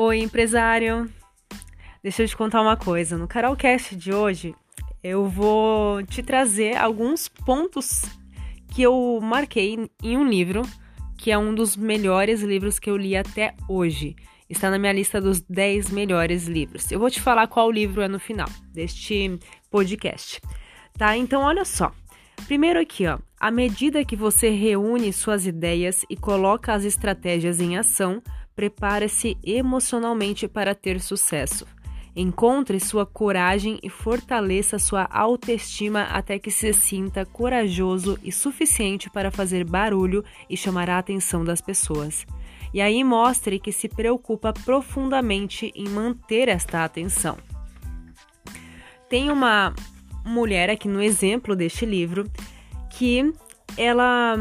Oi, empresário! Deixa eu te contar uma coisa. No Carolcast de hoje, eu vou te trazer alguns pontos que eu marquei em um livro, que é um dos melhores livros que eu li até hoje. Está na minha lista dos 10 melhores livros. Eu vou te falar qual livro é no final deste podcast. Tá? Então, olha só. Primeiro aqui, ó. À medida que você reúne suas ideias e coloca as estratégias em ação, prepare-se emocionalmente para ter sucesso. Encontre sua coragem e fortaleça sua autoestima até que se sinta corajoso e suficiente para fazer barulho e chamar a atenção das pessoas. E aí mostre que se preocupa profundamente em manter esta atenção. Tem uma mulher aqui no exemplo deste livro que ela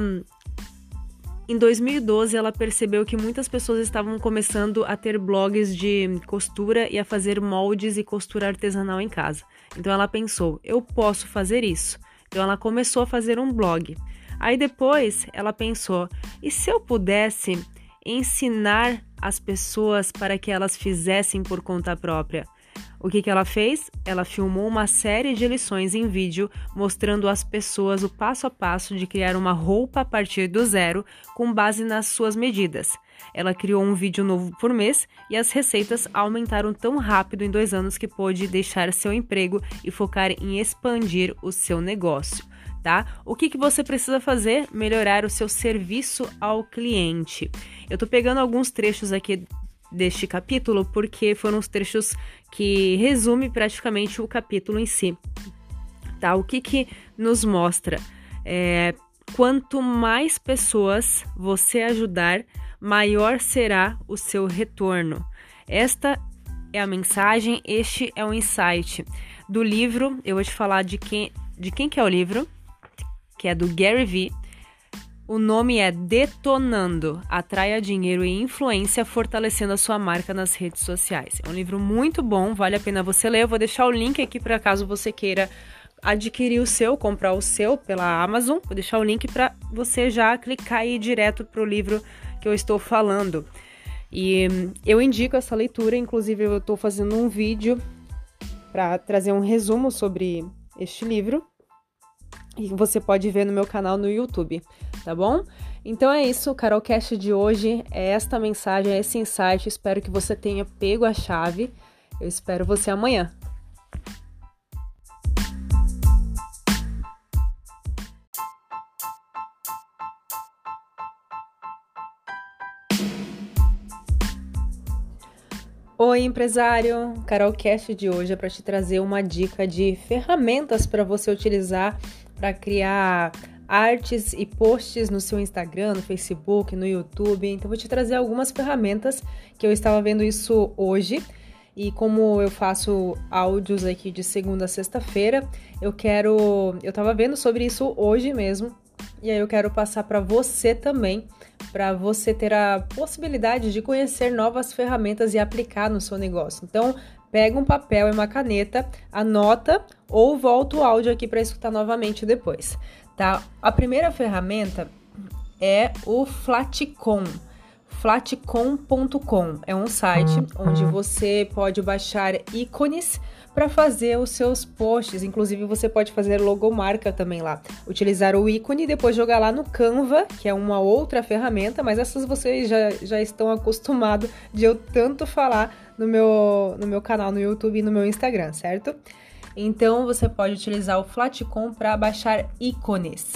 em 2012, ela percebeu que muitas pessoas estavam começando a ter blogs de costura e a fazer moldes e costura artesanal em casa. Então ela pensou: eu posso fazer isso. Então ela começou a fazer um blog. Aí depois ela pensou: e se eu pudesse ensinar as pessoas para que elas fizessem por conta própria? O que, que ela fez? Ela filmou uma série de lições em vídeo mostrando às pessoas o passo a passo de criar uma roupa a partir do zero com base nas suas medidas. Ela criou um vídeo novo por mês e as receitas aumentaram tão rápido em dois anos que pôde deixar seu emprego e focar em expandir o seu negócio. Tá? O que, que você precisa fazer? Melhorar o seu serviço ao cliente. Eu estou pegando alguns trechos aqui deste capítulo, porque foram os trechos que resume praticamente o capítulo em si. Tá? O que, que nos mostra? É, quanto mais pessoas você ajudar, maior será o seu retorno. Esta é a mensagem, este é o insight do livro. Eu vou te falar de quem, de quem que é o livro, que é do Gary Vee o nome é Detonando Atraia Dinheiro e Influência Fortalecendo a Sua Marca nas Redes Sociais. É um livro muito bom, vale a pena você ler. Eu vou deixar o link aqui para caso você queira adquirir o seu, comprar o seu pela Amazon. Vou deixar o link para você já clicar aí direto para o livro que eu estou falando. E eu indico essa leitura, inclusive eu estou fazendo um vídeo para trazer um resumo sobre este livro e você pode ver no meu canal no YouTube, tá bom? Então é isso, o Carolcast de hoje é esta mensagem, é esse insight. Espero que você tenha pego a chave. Eu espero você amanhã. Oi, empresário! Carolcast de hoje é para te trazer uma dica de ferramentas para você utilizar para criar artes e posts no seu Instagram, no Facebook, no YouTube. Então vou te trazer algumas ferramentas que eu estava vendo isso hoje. E como eu faço áudios aqui de segunda a sexta-feira, eu quero, eu estava vendo sobre isso hoje mesmo, e aí eu quero passar para você também, para você ter a possibilidade de conhecer novas ferramentas e aplicar no seu negócio. Então, pega um papel e uma caneta, anota ou volta o áudio aqui para escutar novamente depois, tá? A primeira ferramenta é o Flatcom. Flatcom.com é um site onde você pode baixar ícones para fazer os seus posts. Inclusive, você pode fazer logomarca também lá. Utilizar o ícone e depois jogar lá no Canva, que é uma outra ferramenta, mas essas vocês já, já estão acostumados de eu tanto falar no meu, no meu canal no YouTube e no meu Instagram, certo? Então, você pode utilizar o Flatcom para baixar ícones,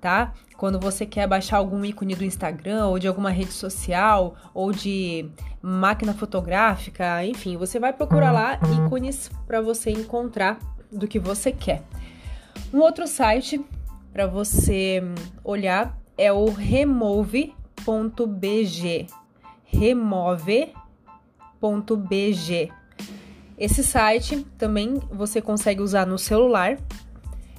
tá? Quando você quer baixar algum ícone do Instagram ou de alguma rede social ou de máquina fotográfica, enfim, você vai procurar lá ícones para você encontrar do que você quer. Um outro site para você olhar é o remove.bg. Remove.bg. Esse site também você consegue usar no celular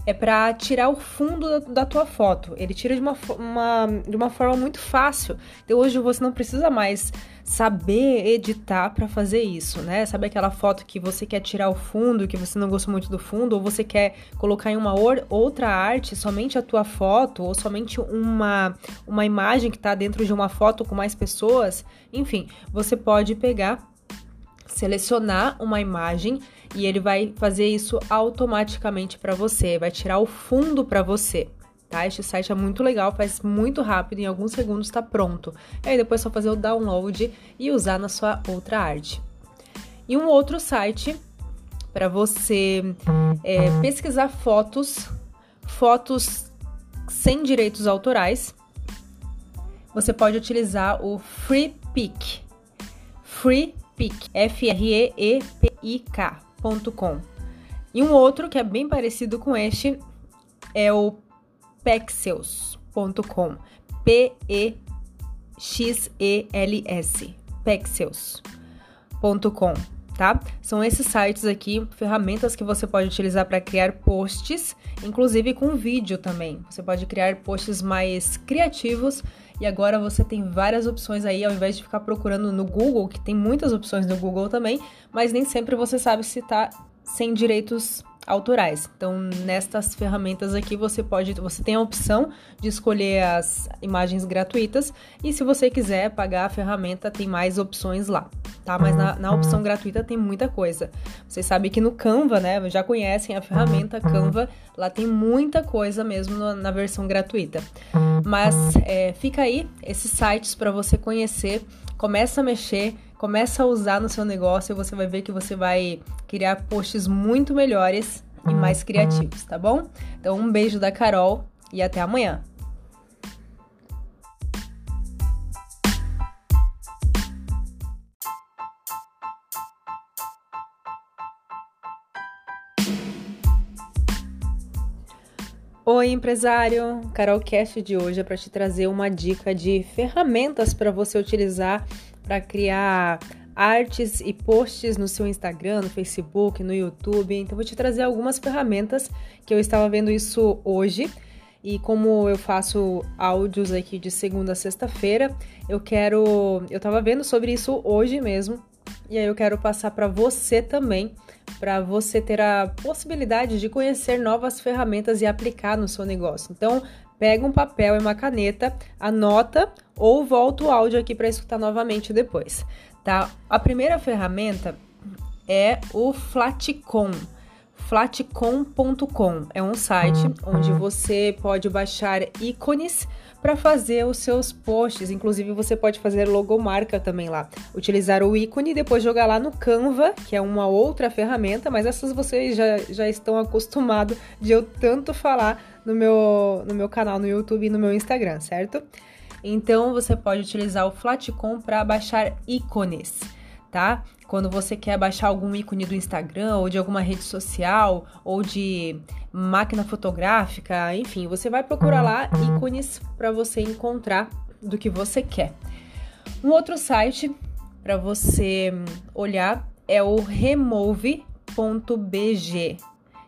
é para tirar o fundo da, da, tua foto. Ele tira de uma, uma, de uma forma muito fácil. Então hoje você não precisa mais saber editar para fazer isso, né? Sabe aquela foto que você quer tirar o fundo, que você não gostou muito do fundo, ou você quer colocar em uma or, outra arte somente a tua foto, ou somente uma, uma imagem que está dentro de uma foto com mais pessoas? Enfim, você pode pegar selecionar uma imagem e ele vai fazer isso automaticamente para você, vai tirar o fundo para você. Tá? Este site é muito legal, faz muito rápido, em alguns segundos está pronto. E aí depois é só fazer o download e usar na sua outra arte. E um outro site para você é, pesquisar fotos, fotos sem direitos autorais. Você pode utilizar o FreePic. FreePic, F-R-E-E-P-I-K.com. E um outro que é bem parecido com este é o pexels.com. P-E-X-E-L-S. Pexels.com tá? São esses sites aqui, ferramentas que você pode utilizar para criar posts, inclusive com vídeo também. Você pode criar posts mais criativos e agora você tem várias opções aí, ao invés de ficar procurando no Google, que tem muitas opções no Google também, mas nem sempre você sabe se tá sem direitos autorais. Então, nestas ferramentas aqui você pode, você tem a opção de escolher as imagens gratuitas e se você quiser pagar a ferramenta, tem mais opções lá, tá? Mas na, na opção gratuita tem muita coisa. Vocês sabem que no Canva, né, já conhecem a ferramenta Canva, lá tem muita coisa mesmo no, na versão gratuita. Mas é, fica aí esses sites para você conhecer, começa a mexer, começa a usar no seu negócio e você vai ver que você vai criar posts muito melhores e mais criativos, tá bom? Então, um beijo da Carol e até amanhã. Oi, empresário! Carol Cast de hoje é para te trazer uma dica de ferramentas para você utilizar para criar artes e posts no seu Instagram, no Facebook, no YouTube. Então, vou te trazer algumas ferramentas que eu estava vendo isso hoje. E como eu faço áudios aqui de segunda a sexta-feira, eu quero. Eu estava vendo sobre isso hoje mesmo. E aí eu quero passar para você também, para você ter a possibilidade de conhecer novas ferramentas e aplicar no seu negócio. Então, pega um papel e uma caneta, anota ou volta o áudio aqui para escutar novamente depois, tá? A primeira ferramenta é o Flatcom. Flatcom.com é um site onde você pode baixar ícones para fazer os seus posts. Inclusive, você pode fazer logomarca também lá. Utilizar o ícone e depois jogar lá no Canva, que é uma outra ferramenta, mas essas vocês já, já estão acostumados de eu tanto falar no meu, no meu canal no YouTube e no meu Instagram, certo? Então, você pode utilizar o Flatcom para baixar ícones, tá? Quando você quer baixar algum ícone do Instagram ou de alguma rede social ou de máquina fotográfica, enfim, você vai procurar lá ícones para você encontrar do que você quer. Um outro site para você olhar é o remove.bg.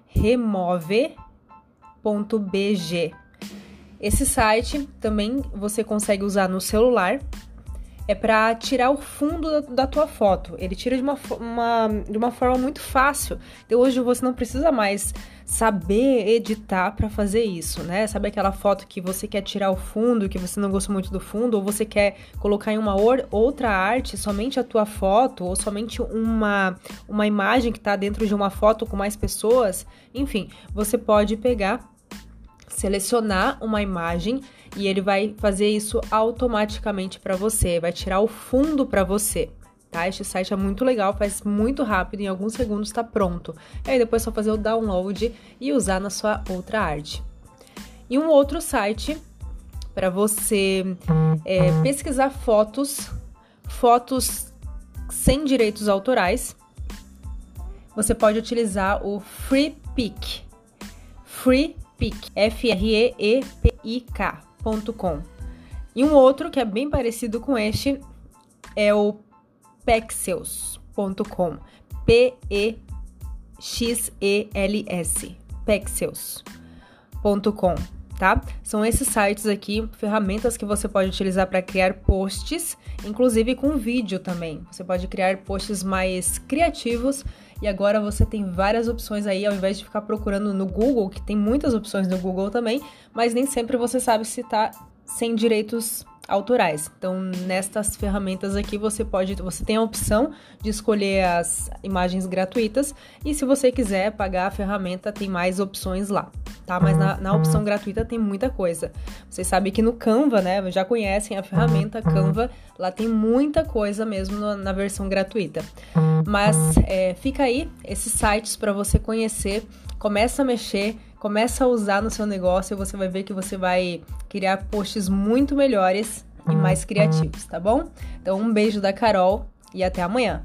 Remove.bg. Esse site também você consegue usar no celular é para tirar o fundo da, da, tua foto. Ele tira de uma, uma, de uma forma muito fácil. Então hoje você não precisa mais saber editar para fazer isso, né? Sabe aquela foto que você quer tirar o fundo, que você não gosta muito do fundo, ou você quer colocar em uma or, outra arte somente a tua foto, ou somente uma, uma imagem que está dentro de uma foto com mais pessoas? Enfim, você pode pegar selecionar uma imagem e ele vai fazer isso automaticamente para você, vai tirar o fundo para você. Tá? Este site é muito legal, faz muito rápido, em alguns segundos está pronto. E aí depois é só fazer o download e usar na sua outra arte. E um outro site para você é, pesquisar fotos, fotos sem direitos autorais. Você pode utilizar o FreePic. Free Freepic, F-R-E-E-P-I-K.com. E um outro que é bem parecido com este é o pexels.com. P-E-X-E-L-S. Pexels.com, tá? São esses sites aqui, ferramentas que você pode utilizar para criar posts, inclusive com vídeo também. Você pode criar posts mais criativos e agora você tem várias opções aí, ao invés de ficar procurando no Google, que tem muitas opções no Google também, mas nem sempre você sabe se tá sem direitos autorais. Então, nestas ferramentas aqui você pode, você tem a opção de escolher as imagens gratuitas e se você quiser pagar a ferramenta, tem mais opções lá, tá? Mas na, na opção gratuita tem muita coisa. Vocês sabem que no Canva, né, já conhecem a ferramenta Canva, lá tem muita coisa mesmo no, na versão gratuita. Mas é, fica aí esses sites para você conhecer, começa a mexer, começa a usar no seu negócio e você vai ver que você vai criar posts muito melhores e mais criativos, tá bom? Então, um beijo da Carol e até amanhã.